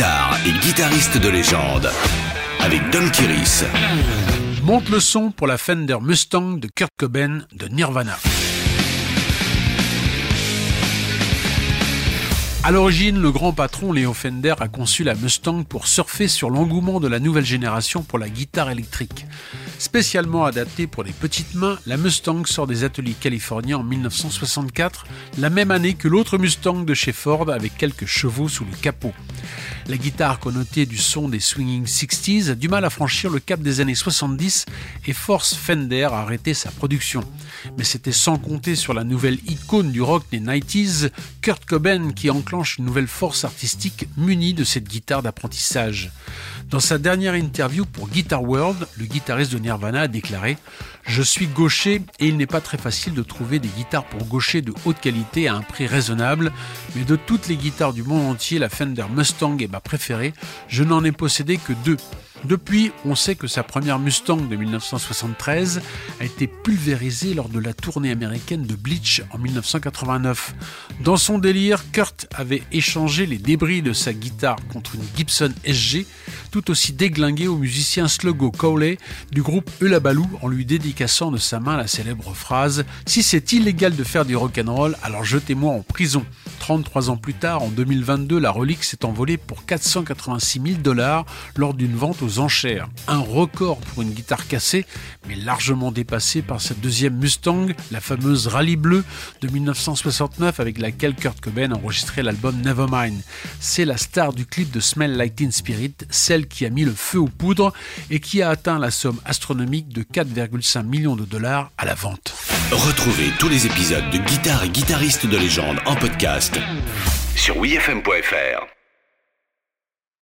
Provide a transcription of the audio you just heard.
guitare et guitariste de légende avec Don Kiris. Monte le son pour la Fender Mustang de Kurt Cobain de Nirvana. À l'origine, le grand patron Léo Fender a conçu la Mustang pour surfer sur l'engouement de la nouvelle génération pour la guitare électrique. Spécialement adaptée pour les petites mains, la Mustang sort des ateliers californiens en 1964, la même année que l'autre Mustang de chez Ford avec quelques chevaux sous le capot. La guitare connotée du son des swinging 60s a du mal à franchir le cap des années 70 et force Fender à arrêter sa production. Mais c'était sans compter sur la nouvelle icône du rock des 90s, Kurt Cobain, qui enclenche une nouvelle force artistique munie de cette guitare d'apprentissage. Dans sa dernière interview pour Guitar World, le guitariste de Nirvana a déclaré Je suis gaucher et il n'est pas très facile de trouver des guitares pour gaucher de haute qualité à un prix raisonnable, mais de toutes les guitares du monde entier, la Fender Mustang est ma préférée. Je n'en ai possédé que deux. Depuis, on sait que sa première Mustang de 1973 a été pulvérisée lors de la tournée américaine de Bleach en 1989. Dans son délire, Kurt avait échangé les débris de sa guitare contre une Gibson SG, tout aussi déglinguée au musicien Sluggo Cowley du groupe Eulabaloo en lui dédicaçant de sa main la célèbre phrase Si c'est illégal de faire du rock'n'roll, alors jetez-moi en prison. 33 ans plus tard, en 2022, la relique s'est envolée pour 486 000 dollars lors d'une vente aux enchères. Un record pour une guitare cassée, mais largement dépassé par cette deuxième Mustang, la fameuse Rallye Bleue de 1969 avec laquelle Kurt Cobain enregistrait l'album Nevermind. C'est la star du clip de Smell Like Teen Spirit, celle qui a mis le feu aux poudres et qui a atteint la somme astronomique de 4,5 millions de dollars à la vente. Retrouvez tous les épisodes de Guitare et guitaristes de légende en podcast sur wfm.fr.